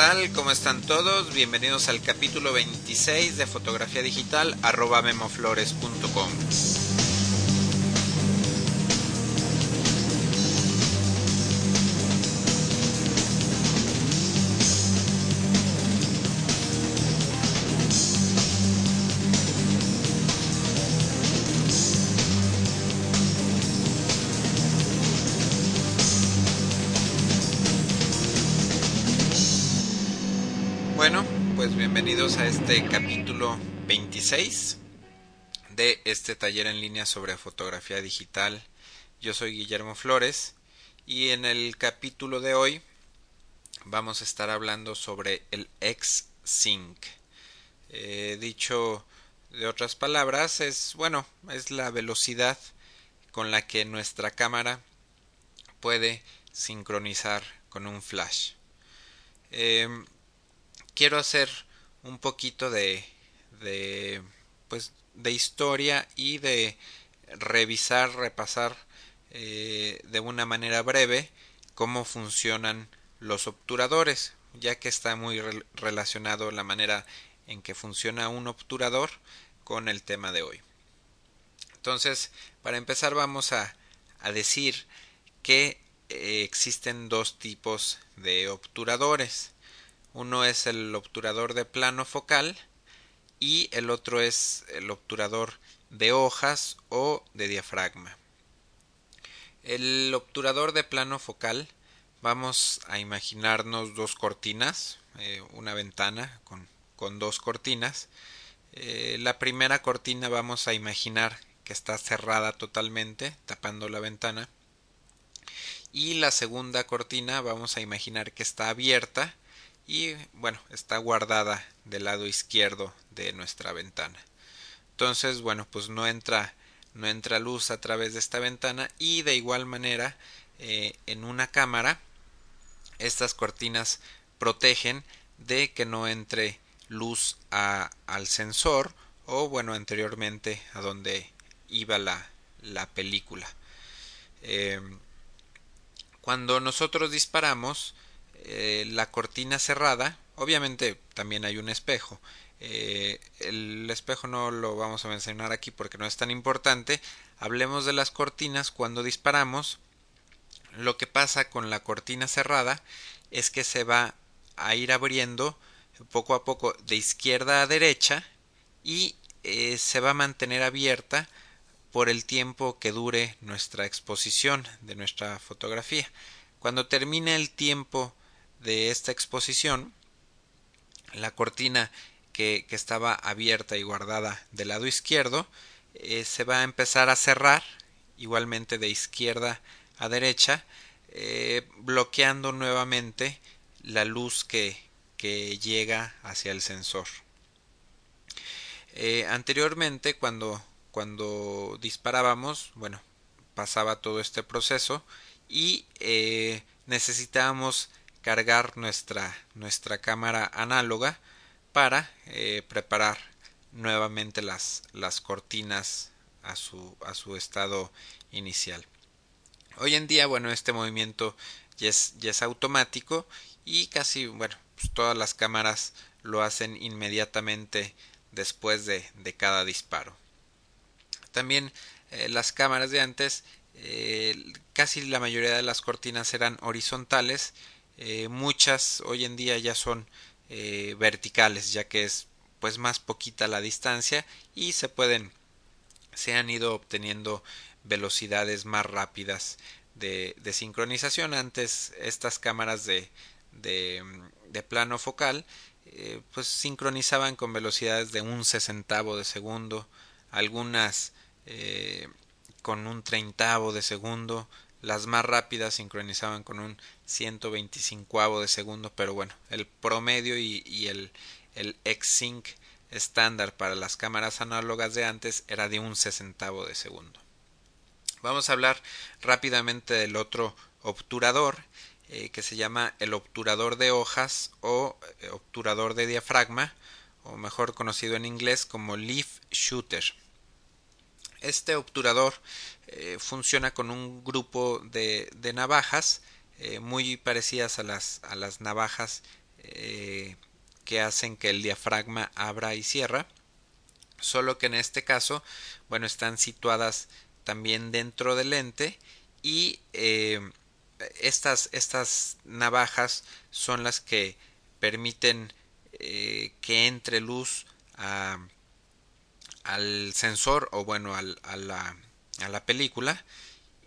¿Qué tal? ¿Cómo están todos? Bienvenidos al capítulo 26 de fotografía digital arroba memoflores.com. Bueno, pues bienvenidos a este capítulo 26 de este taller en línea sobre fotografía digital. Yo soy Guillermo Flores y en el capítulo de hoy vamos a estar hablando sobre el X-Sync. Eh, dicho de otras palabras, es bueno, es la velocidad con la que nuestra cámara puede sincronizar con un flash. Eh, quiero hacer un poquito de, de pues de historia y de revisar repasar eh, de una manera breve cómo funcionan los obturadores ya que está muy re relacionado la manera en que funciona un obturador con el tema de hoy. Entonces para empezar vamos a, a decir que eh, existen dos tipos de obturadores uno es el obturador de plano focal y el otro es el obturador de hojas o de diafragma. El obturador de plano focal vamos a imaginarnos dos cortinas, eh, una ventana con, con dos cortinas. Eh, la primera cortina vamos a imaginar que está cerrada totalmente, tapando la ventana. Y la segunda cortina vamos a imaginar que está abierta y bueno está guardada del lado izquierdo de nuestra ventana. Entonces bueno pues no entra no entra luz a través de esta ventana y de igual manera eh, en una cámara estas cortinas protegen de que no entre luz al sensor o bueno anteriormente a donde iba la, la película. Eh, cuando nosotros disparamos eh, la cortina cerrada, obviamente también hay un espejo. Eh, el espejo no lo vamos a mencionar aquí porque no es tan importante. Hablemos de las cortinas cuando disparamos. Lo que pasa con la cortina cerrada es que se va a ir abriendo poco a poco de izquierda a derecha y eh, se va a mantener abierta por el tiempo que dure nuestra exposición de nuestra fotografía. Cuando termine el tiempo de esta exposición, la cortina que, que estaba abierta y guardada del lado izquierdo eh, se va a empezar a cerrar igualmente de izquierda a derecha, eh, bloqueando nuevamente la luz que, que llega hacia el sensor. Eh, anteriormente, cuando, cuando disparábamos, bueno, pasaba todo este proceso y necesitábamos cargar nuestra, nuestra cámara análoga para eh, preparar nuevamente las, las cortinas a su, a su estado inicial. Hoy en día, bueno, este movimiento ya es, ya es automático y casi, bueno, pues todas las cámaras lo hacen inmediatamente después de, de cada disparo. También eh, las cámaras de antes, eh, casi la mayoría de las cortinas eran horizontales eh, muchas hoy en día ya son eh, verticales ya que es pues más poquita la distancia y se pueden se han ido obteniendo velocidades más rápidas de, sincronización. Antes estas cámaras de, de, de plano focal eh, pues sincronizaban con velocidades de un sesentavo de segundo algunas con un treintavo de segundo las más rápidas sincronizaban con un 125 de segundo, pero bueno, el promedio y, el, el X-Sync estándar para las cámaras análogas de antes era de un sesentavo de segundo. Vamos a hablar rápidamente del otro obturador eh, que se llama el obturador de hojas o eh, obturador de diafragma o mejor conocido en inglés como leaf shooter. Este obturador eh, funciona con un grupo de, de navajas eh, muy parecidas a las, a las navajas eh, que hacen que el diafragma abra y cierra, solo que en este caso, bueno, están situadas también dentro del lente y estas, estas navajas son las que permiten que entre luz a, al sensor o bueno al, a, la, a la película.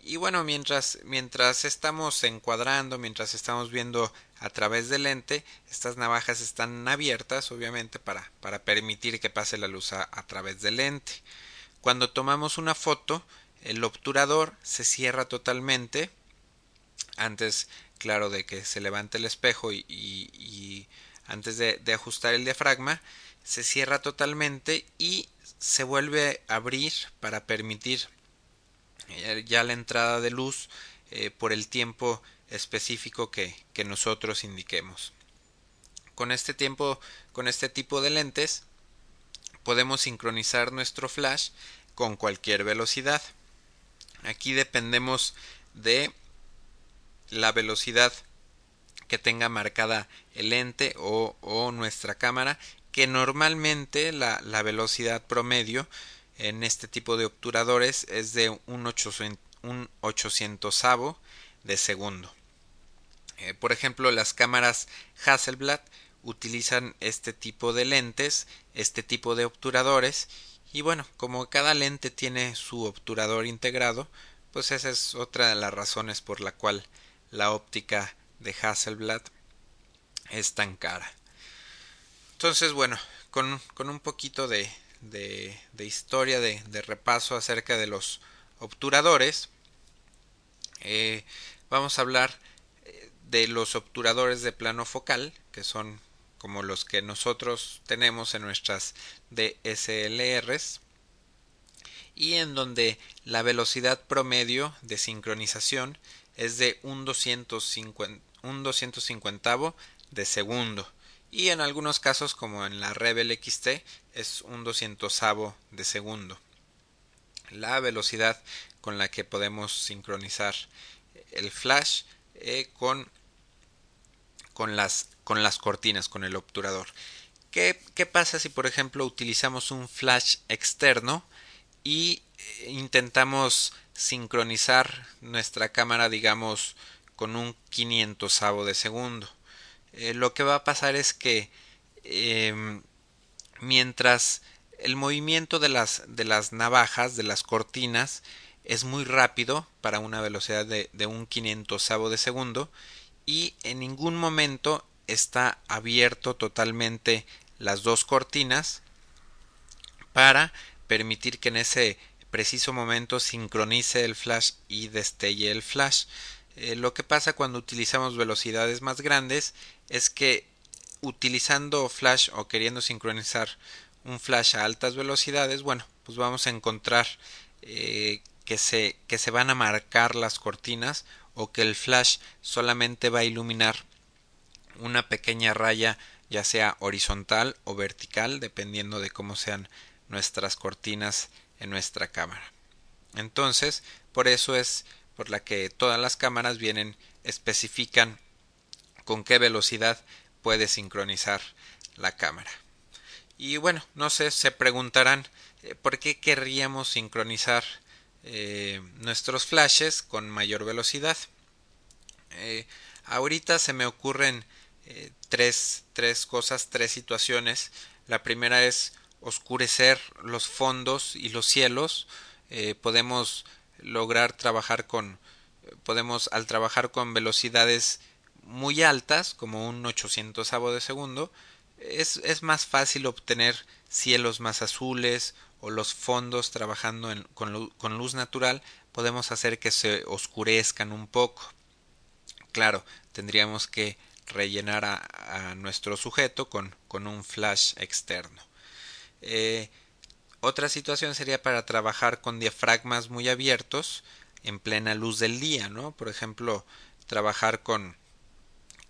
Y bueno mientras mientras estamos encuadrando mientras estamos viendo a través del lente estas navajas están abiertas obviamente para, para permitir que pase la luz a, través del lente. Cuando tomamos una foto el obturador se cierra totalmente antes claro de que se levante el espejo y, antes de, ajustar el diafragma se cierra totalmente y se vuelve a abrir para permitir ya la entrada de luz eh, por el tiempo específico que, que nosotros indiquemos. Con este tiempo, con este tipo de lentes, podemos sincronizar nuestro flash con cualquier velocidad. Aquí dependemos de la velocidad que tenga marcada el lente o, o nuestra cámara, que normalmente la, la, velocidad promedio en este tipo de obturadores es de un, 800, un 800 de segundo. Eh, por ejemplo, las cámaras Hasselblad utilizan este tipo de lentes, este tipo de obturadores, y bueno, como cada lente tiene su obturador integrado, pues esa es otra de las razones por la cual la óptica de Hasselblad es tan cara. Entonces, bueno, con, con un poquito de, de, historia, de, de, repaso acerca de los obturadores, eh, vamos a hablar eh, de los obturadores de plano focal, que son como los que nosotros tenemos en nuestras DSLRs, y en donde la velocidad promedio de sincronización es de un 250, un 250 de segundo y en algunos casos como en la Rebel XT es un 200 de segundo. La velocidad con la que podemos sincronizar el flash eh, con, con, las, con las cortinas, con el obturador. ¿Qué, ¿Qué pasa si por ejemplo utilizamos un flash externo y eh, intentamos sincronizar nuestra cámara digamos con un 500 de segundo? Eh, lo que va a pasar es que eh, mientras el movimiento de las, de las navajas, de las cortinas, es muy rápido para una velocidad de, de un quinientosavo de segundo y en ningún momento está abierto totalmente las dos cortinas para permitir que en ese preciso momento sincronice el flash y destelle el flash. Eh, lo que pasa cuando utilizamos velocidades más grandes es que utilizando flash o queriendo sincronizar un flash a altas velocidades, bueno, pues vamos a encontrar eh, que, se, que se van a marcar las cortinas o que el flash solamente va a iluminar una pequeña raya ya sea horizontal o vertical dependiendo de cómo sean nuestras cortinas en nuestra cámara. Entonces, por eso es por la que todas las cámaras vienen especifican con qué velocidad puede sincronizar la cámara. Y bueno, no sé, se preguntarán eh, por qué querríamos sincronizar eh, nuestros flashes con mayor velocidad. Eh, ahorita se me ocurren tres, tres cosas, tres situaciones. La primera es oscurecer los fondos y los cielos. Podemos lograr trabajar con podemos al trabajar con velocidades muy altas como un 800 de segundo es, es, más fácil obtener cielos más azules o los fondos trabajando en, con, con, luz natural podemos hacer que se oscurezcan un poco. Claro tendríamos que rellenar a, nuestro sujeto con, con, un flash externo. Eh, otra situación sería para trabajar con diafragmas muy abiertos en plena luz del día, ¿no? Por ejemplo, trabajar con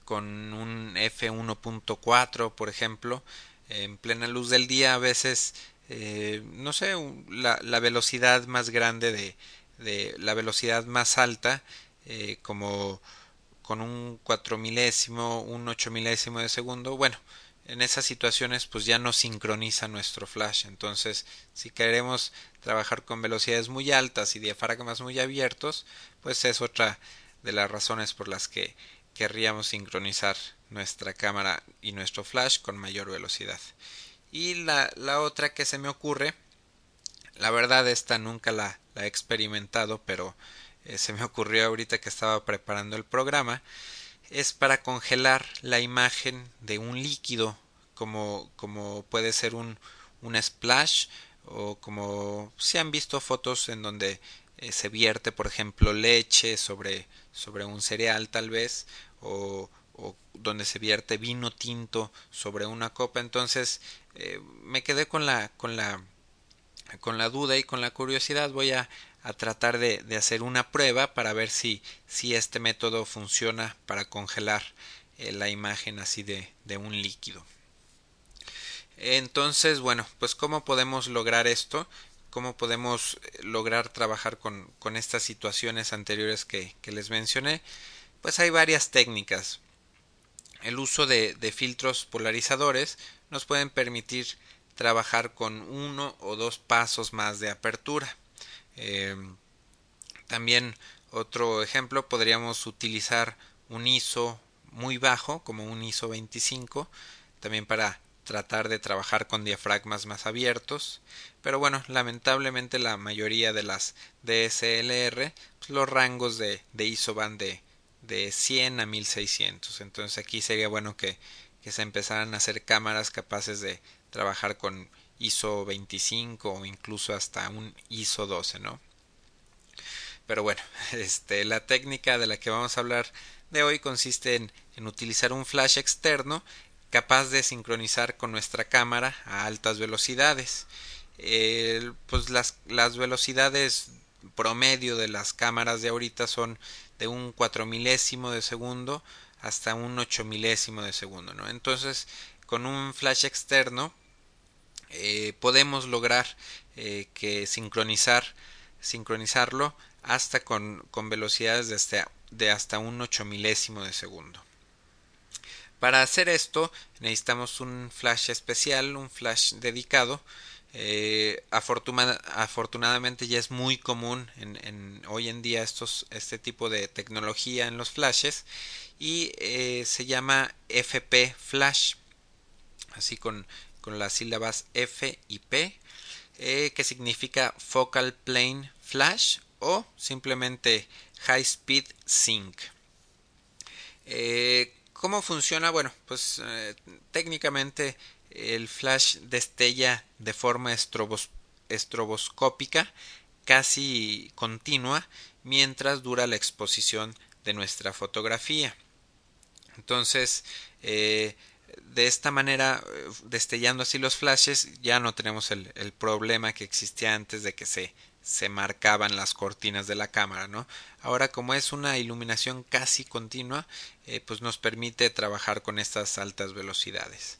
con un F1.4, por ejemplo, en plena luz del día a veces eh, no sé la, velocidad más grande de, de, la velocidad más alta eh, como con un cuatro milésimo, un ocho milésimo de segundo, bueno, en esas situaciones pues ya no sincroniza nuestro flash. Entonces, si queremos trabajar con velocidades muy altas y diafragmas muy abiertos, pues es otra de las razones por las que querríamos sincronizar nuestra cámara y nuestro flash con mayor velocidad. Y la, la otra que se me ocurre, la verdad esta nunca la, la he experimentado, pero eh, se me ocurrió ahorita que estaba preparando el programa, es para congelar la imagen de un líquido como, como puede ser un, un splash o como si han visto fotos en donde eh, se vierte por ejemplo leche sobre, sobre un cereal tal vez o, o donde se vierte vino tinto sobre una copa. Entonces eh, me quedé con la con la con la duda y con la curiosidad. Voy a, a tratar de, de, hacer una prueba para ver si, si este método funciona para congelar eh, la imagen así de, de un líquido. Entonces, bueno, pues cómo podemos lograr esto, cómo podemos eh, lograr trabajar con, con estas situaciones anteriores que, que, les mencioné, pues hay varias técnicas. El uso de, de filtros polarizadores nos pueden permitir trabajar con uno o dos pasos más de apertura. Eh, también otro ejemplo podríamos utilizar un ISO muy bajo como un ISO 25 también para tratar de trabajar con diafragmas más abiertos. Pero bueno lamentablemente la mayoría de las DSLR pues los rangos de, de, ISO van de, de 100 a 1600 entonces aquí sería bueno que, que se empezaran a hacer cámaras capaces de trabajar con ISO 25 o incluso hasta un ISO 12, ¿no? Pero bueno, este, la técnica de la que vamos a hablar de hoy consiste en, en utilizar un flash externo capaz de sincronizar con nuestra cámara a altas velocidades. Pues las, las velocidades promedio de las cámaras de ahorita son de un cuatro milésimo de segundo hasta un ocho milésimo de segundo, ¿no? Entonces, con un flash externo eh, podemos lograr eh, que sincronizar sincronizarlo hasta con, con velocidades de hasta, de hasta un ocho milésimo de segundo. Para hacer esto necesitamos un flash especial, un flash dedicado. Eh, afortuna, afortunadamente ya es muy común en, en, hoy en día estos, este tipo de tecnología en los flashes y eh, se llama FP Flash así con con las sílabas F y P, eh, que significa Focal Plane Flash o simplemente High Speed Sync. Eh, ¿Cómo funciona? Bueno, pues eh, técnicamente el flash destella de forma estrobos estroboscópica casi continua mientras dura la exposición de nuestra fotografía. Entonces, de esta manera, eh, destellando así los flashes, ya no tenemos el, el, problema que existía antes de que se, se marcaban las cortinas de la cámara, ¿no? Ahora, como es una iluminación casi continua, eh, pues nos permite trabajar con estas altas velocidades.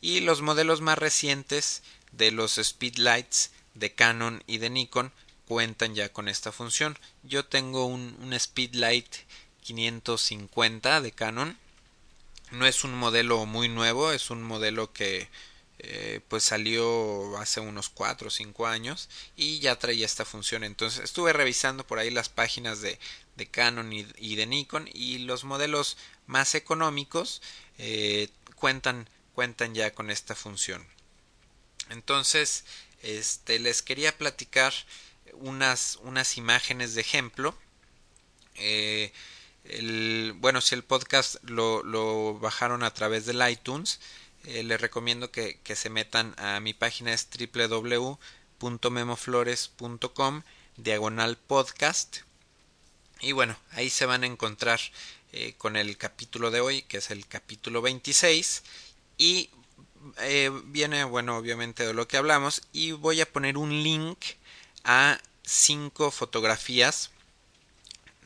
Y los modelos más recientes de los speedlights de Canon y de Nikon cuentan ya con esta función. Yo tengo un, un speedlight 550 de Canon no es un modelo muy nuevo, es un modelo que eh, pues salió hace unos 4 o 5 años y ya traía esta función. Entonces estuve revisando por ahí las páginas de, de Canon y, de Nikon y los modelos más económicos eh, cuentan, cuentan ya con esta función. Entonces, este, les quería platicar unas, unas imágenes de ejemplo. Eh, bueno, si el podcast lo, lo, bajaron a través del iTunes, eh, les recomiendo que, que, se metan a mi página es www.memoflores.com diagonal podcast. Y bueno, ahí se van a encontrar eh, con el capítulo de hoy, que es el capítulo 26 y eh, viene, bueno, obviamente de lo que hablamos. Y voy a poner un link a cinco fotografías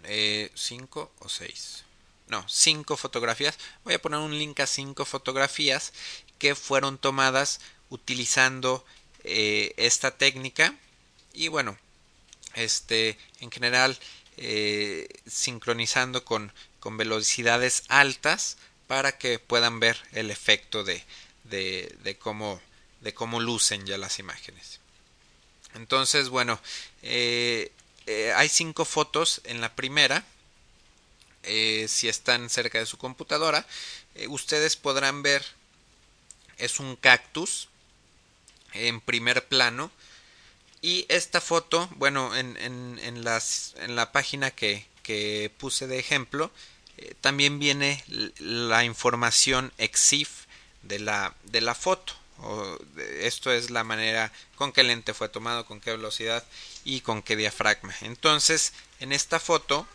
eh, cinco o seis. No cinco fotografías. Voy a poner un link a cinco fotografías que fueron tomadas utilizando eh, esta técnica. Y bueno este en general eh, sincronizando con con velocidades altas para que puedan ver el efecto de, de, cómo, de cómo lucen ya las imágenes. Entonces, bueno, eh, eh, hay cinco fotos en la primera. Eh, si están cerca de su computadora, ustedes podrán ver, es un cactus en primer plano. Y esta foto, bueno, en, en, en, las, en la página que, que puse de ejemplo, eh, también viene la información EXIF de la, de la foto. O esto es la manera con qué lente fue tomado, con qué velocidad y con qué diafragma. Entonces, en esta foto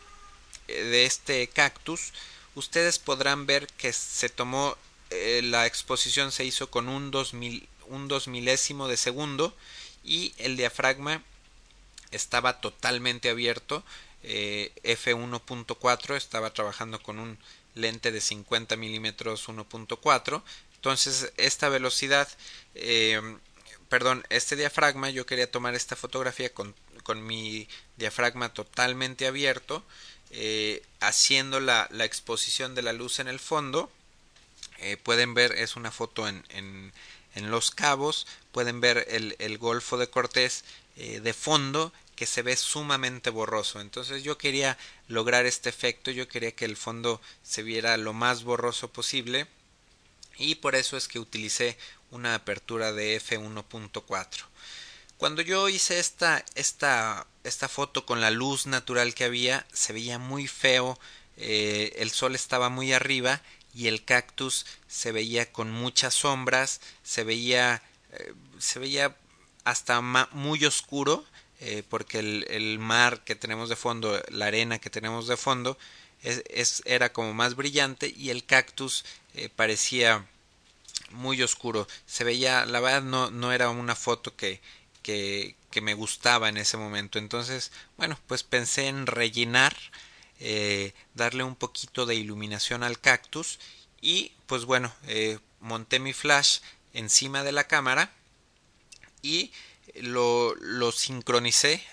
eh, de este cactus, ustedes podrán ver que se tomó eh, la exposición se hizo con un dos, un dos milésimo de segundo y el diafragma estaba totalmente abierto eh, f1.4 estaba trabajando con un lente de 50 milímetros 1.4 entonces esta velocidad eh, perdón este diafragma yo quería tomar esta fotografía con, con mi diafragma totalmente abierto eh, haciendo la, la, exposición de la luz en el fondo pueden ver es una foto en, en, en, los cabos pueden ver el, el golfo de Cortés de fondo que se ve sumamente borroso. Entonces yo quería lograr este efecto, yo quería que el fondo se viera lo más borroso posible y por eso es que utilicé una apertura de f1.4. Cuando yo hice esta, esta, esta foto con la luz natural que había, se veía muy feo, eh, el sol estaba muy arriba y el cactus se veía con muchas sombras, se veía, eh, se veía hasta muy oscuro eh, porque el, mar que tenemos de fondo, la arena que tenemos de fondo, es, era como más brillante y el cactus eh, parecía muy oscuro. Se veía, la verdad no, no era una foto que, que, que, me gustaba en ese momento. Entonces, bueno, pues pensé en rellenar, eh, darle un poquito de iluminación al cactus y pues bueno, monté mi flash encima de la cámara y lo, lo sincronicé,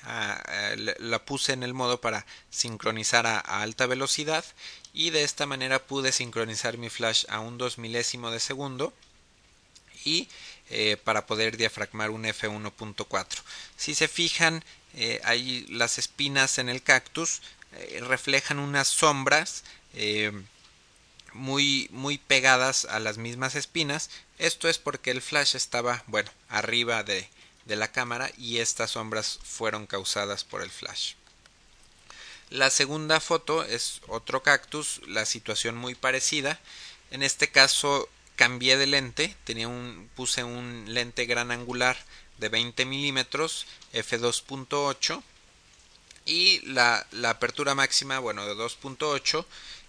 la puse en el modo para sincronizar a, alta velocidad y de esta manera pude sincronizar mi flash a un dos milésimo de segundo y eh, para poder diafragmar un f1.4 si se fijan eh, ahí las espinas en el cactus eh, reflejan unas sombras muy muy pegadas a las mismas espinas. Esto es porque el flash estaba bueno arriba de, de la cámara y estas sombras fueron causadas por el flash. La segunda foto es otro cactus, la situación muy parecida. En este caso cambié de lente, tenía un, puse un lente gran angular de 20 milímetros f2.8 y la, la, apertura máxima, bueno, de 2.8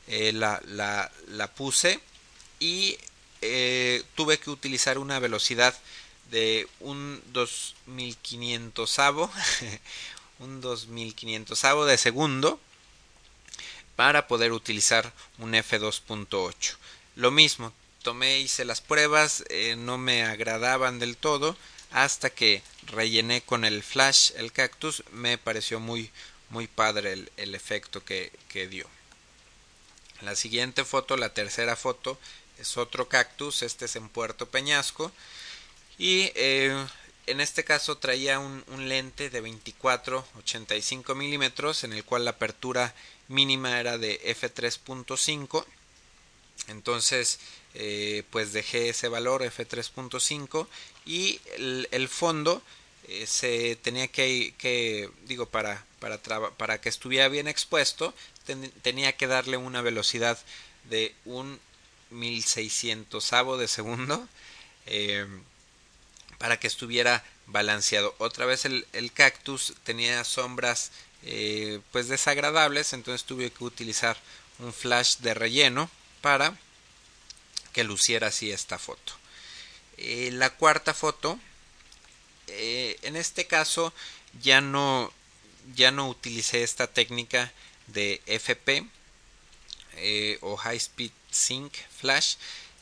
eh, la, la, la, puse y eh, tuve que utilizar una velocidad de un 2500 un 2500 de segundo para poder utilizar un f2.8 lo mismo tomé hice las pruebas eh, no me agradaban del todo hasta que rellené con el flash el cactus me pareció muy muy padre el, el efecto que, que dio. La siguiente foto la tercera foto es otro cactus este es en Puerto Peñasco y eh, en este caso traía un, lente de 24-85 milímetros en el cual la apertura mínima era de f3.5 entonces eh, pues dejé ese valor f3.5 y el, fondo eh, se tenía que, que digo para para, que estuviera bien expuesto tenía que darle una velocidad de un 1600 de segundo para que estuviera balanceado. Otra vez el, cactus tenía sombras eh, pues desagradables, entonces tuve que utilizar un flash de relleno para que luciera así esta foto. Eh, la cuarta foto, eh, en este caso ya no, ya no utilicé esta técnica de FP o High Speed Sync Flash,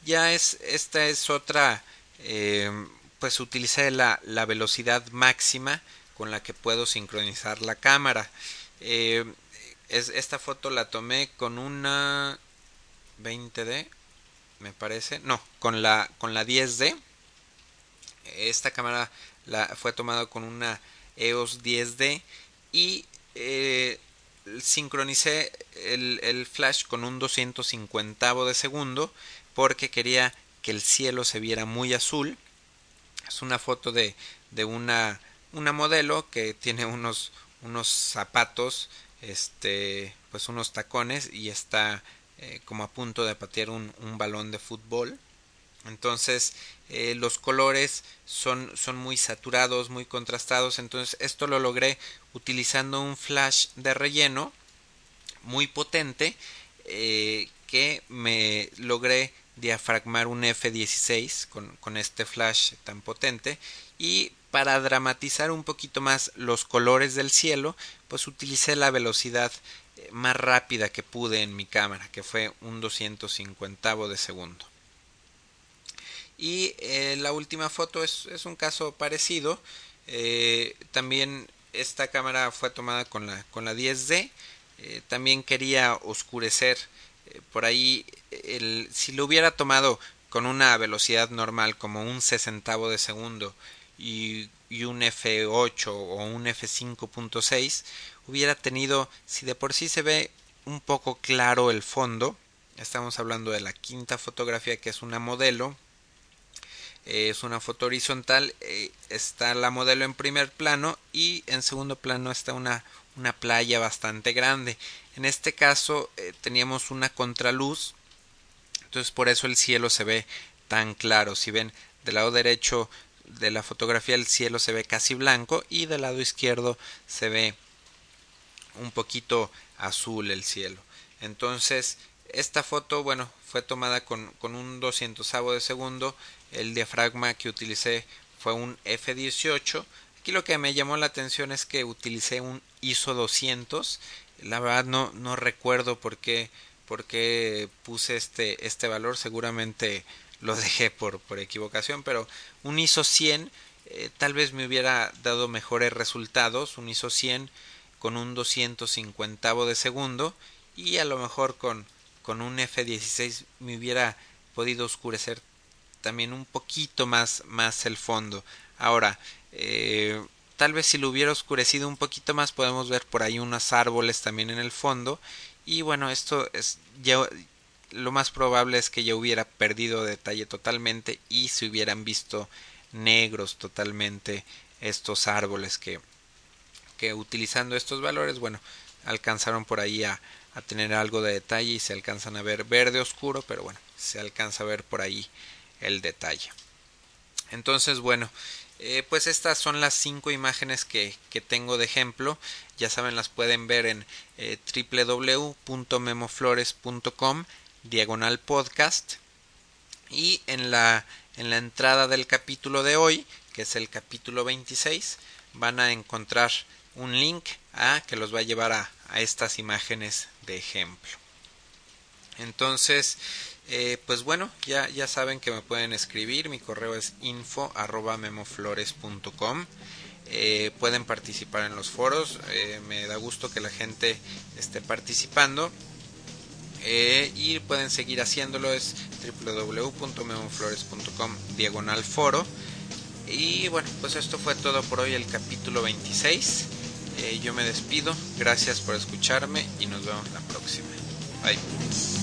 ya es esta es otra pues utilicé la, la, velocidad máxima con la que puedo sincronizar la cámara. Eh, es, esta foto la tomé con una 20D, me parece. No, con la, con la 10D. Esta cámara la, fue tomada con una EOS 10D y eh, sincronicé el, el, flash con un 250 de segundo porque quería que el cielo se viera muy azul. Es una foto de, de una, una modelo que tiene unos, unos zapatos, este, pues unos tacones y está eh, como a punto de patear un, un balón de fútbol. Entonces eh, los colores son, son muy saturados, muy contrastados. Entonces esto lo logré utilizando un flash de relleno muy potente eh, que me logré diafragmar un F16 con, con, este flash tan potente y para dramatizar un poquito más los colores del cielo pues utilicé la velocidad más rápida que pude en mi cámara, que fue un 250 de segundo. Y eh, la última foto es, es, un caso parecido. Eh, también esta cámara fue tomada con la, con la 10D. Eh, también quería oscurecer eh, por ahí. El, si lo hubiera tomado con una velocidad normal como un sesentavo de segundo y, un F8 o un F5.6 hubiera tenido, si de por sí se ve un poco claro el fondo, estamos hablando de la quinta fotografía que es una modelo, eh, es una foto horizontal, eh, está la modelo en primer plano y en segundo plano está una, una playa bastante grande. En este caso eh, teníamos una contraluz, entonces por eso el cielo se ve tan claro. Si ven del lado derecho de la fotografía el cielo se ve casi blanco y del lado izquierdo se ve un poquito azul el cielo. Entonces, esta foto, bueno, fue tomada con, con un 200 de segundo. El diafragma que utilicé fue un F18. Aquí lo que me llamó la atención es que utilicé un ISO 200. La verdad no, no recuerdo por qué, por qué puse este, este valor. Seguramente lo dejé por, por equivocación, pero un ISO 100 eh, tal vez me hubiera dado mejores resultados. Un ISO 100 con un 250 de segundo y a lo mejor con, con un F16 me hubiera podido oscurecer también un poquito más, más el fondo. Ahora, eh, tal vez si lo hubiera oscurecido un poquito más podemos ver por ahí unos árboles también en el fondo y bueno esto es ya lo más probable es que ya hubiera perdido detalle totalmente y se hubieran visto negros totalmente estos árboles que que utilizando estos valores, bueno, alcanzaron por ahí a, a tener algo de detalle y se alcanzan a ver verde oscuro, pero bueno, se alcanza a ver por ahí el detalle. Entonces, bueno, eh, pues estas son las cinco imágenes que, que, tengo de ejemplo. Ya saben, las pueden ver en eh, www.memoflores.com diagonal podcast y en la, en la entrada del capítulo de hoy, que es el capítulo 26, van a encontrar un link a que los va a llevar a, a estas imágenes de ejemplo. Entonces, eh, pues bueno, ya, ya saben que me pueden escribir, mi correo es info memoflores.com. Eh, pueden participar en los foros, eh, me da gusto que la gente esté participando. Y pueden seguir haciéndolo es www.memoflores.com diagonal foro y bueno pues esto fue todo por hoy el capítulo 26 eh, yo me despido, gracias por escucharme y nos vemos la próxima. Bye.